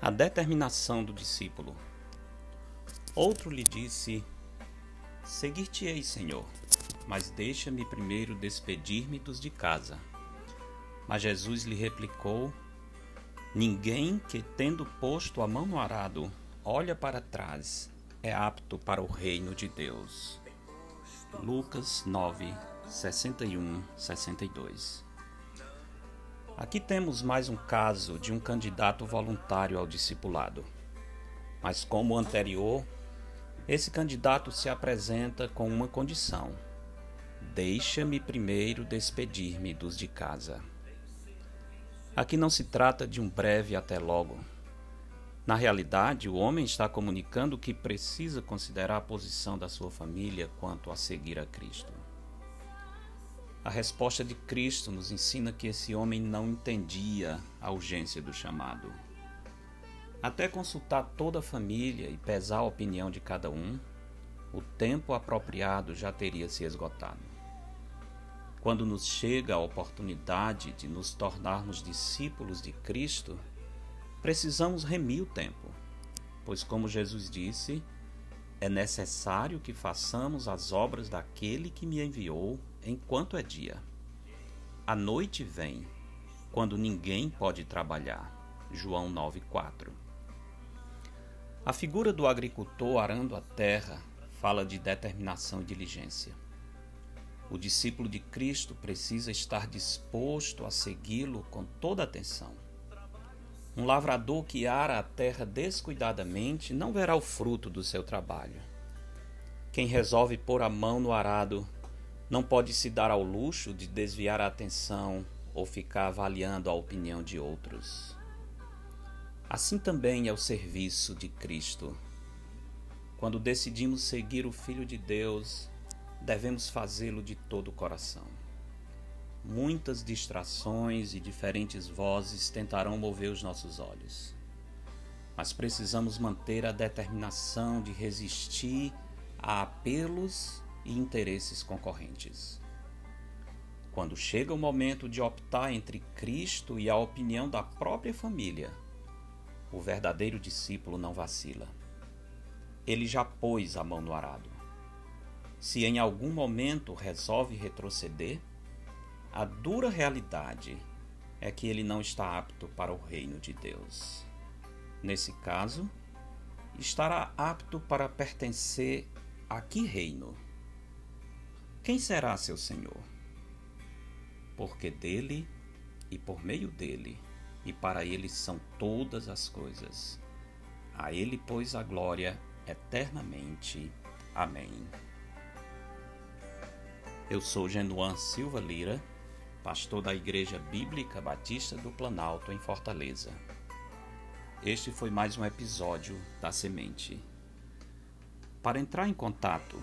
A determinação do discípulo. Outro lhe disse: Seguir-te-ei, Senhor, mas deixa-me primeiro despedir-me dos de casa. Mas Jesus lhe replicou: Ninguém que, tendo posto a mão no arado, olha para trás, é apto para o reino de Deus. Lucas 9, 61, 62 Aqui temos mais um caso de um candidato voluntário ao discipulado. Mas, como o anterior, esse candidato se apresenta com uma condição: deixa-me primeiro despedir-me dos de casa. Aqui não se trata de um breve até logo. Na realidade, o homem está comunicando que precisa considerar a posição da sua família quanto a seguir a Cristo. A resposta de Cristo nos ensina que esse homem não entendia a urgência do chamado. Até consultar toda a família e pesar a opinião de cada um, o tempo apropriado já teria se esgotado. Quando nos chega a oportunidade de nos tornarmos discípulos de Cristo, precisamos remir o tempo, pois, como Jesus disse, é necessário que façamos as obras daquele que me enviou enquanto é dia. A noite vem, quando ninguém pode trabalhar. João 9:4. A figura do agricultor arando a terra fala de determinação e diligência. O discípulo de Cristo precisa estar disposto a segui-lo com toda atenção. Um lavrador que ara a terra descuidadamente não verá o fruto do seu trabalho. Quem resolve pôr a mão no arado não pode se dar ao luxo de desviar a atenção ou ficar avaliando a opinião de outros. Assim também é o serviço de Cristo. Quando decidimos seguir o Filho de Deus, devemos fazê-lo de todo o coração. Muitas distrações e diferentes vozes tentarão mover os nossos olhos, mas precisamos manter a determinação de resistir a apelos e interesses concorrentes. Quando chega o momento de optar entre Cristo e a opinião da própria família, o verdadeiro discípulo não vacila. Ele já pôs a mão no arado. Se em algum momento resolve retroceder, a dura realidade é que ele não está apto para o reino de Deus. Nesse caso, estará apto para pertencer a que reino? Quem será seu Senhor? Porque dele e por meio dele e para ele são todas as coisas. A ele, pois, a glória eternamente. Amém. Eu sou Genuan Silva Lira, pastor da Igreja Bíblica Batista do Planalto, em Fortaleza. Este foi mais um episódio da Semente. Para entrar em contato,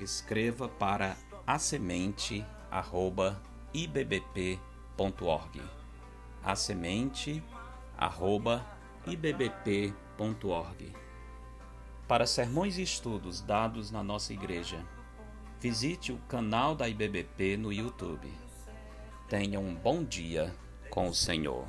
escreva para asemente@ibbp.org. asemente@ibbp.org. Para sermões e estudos dados na nossa igreja, visite o canal da IBBP no YouTube. Tenha um bom dia com o Senhor.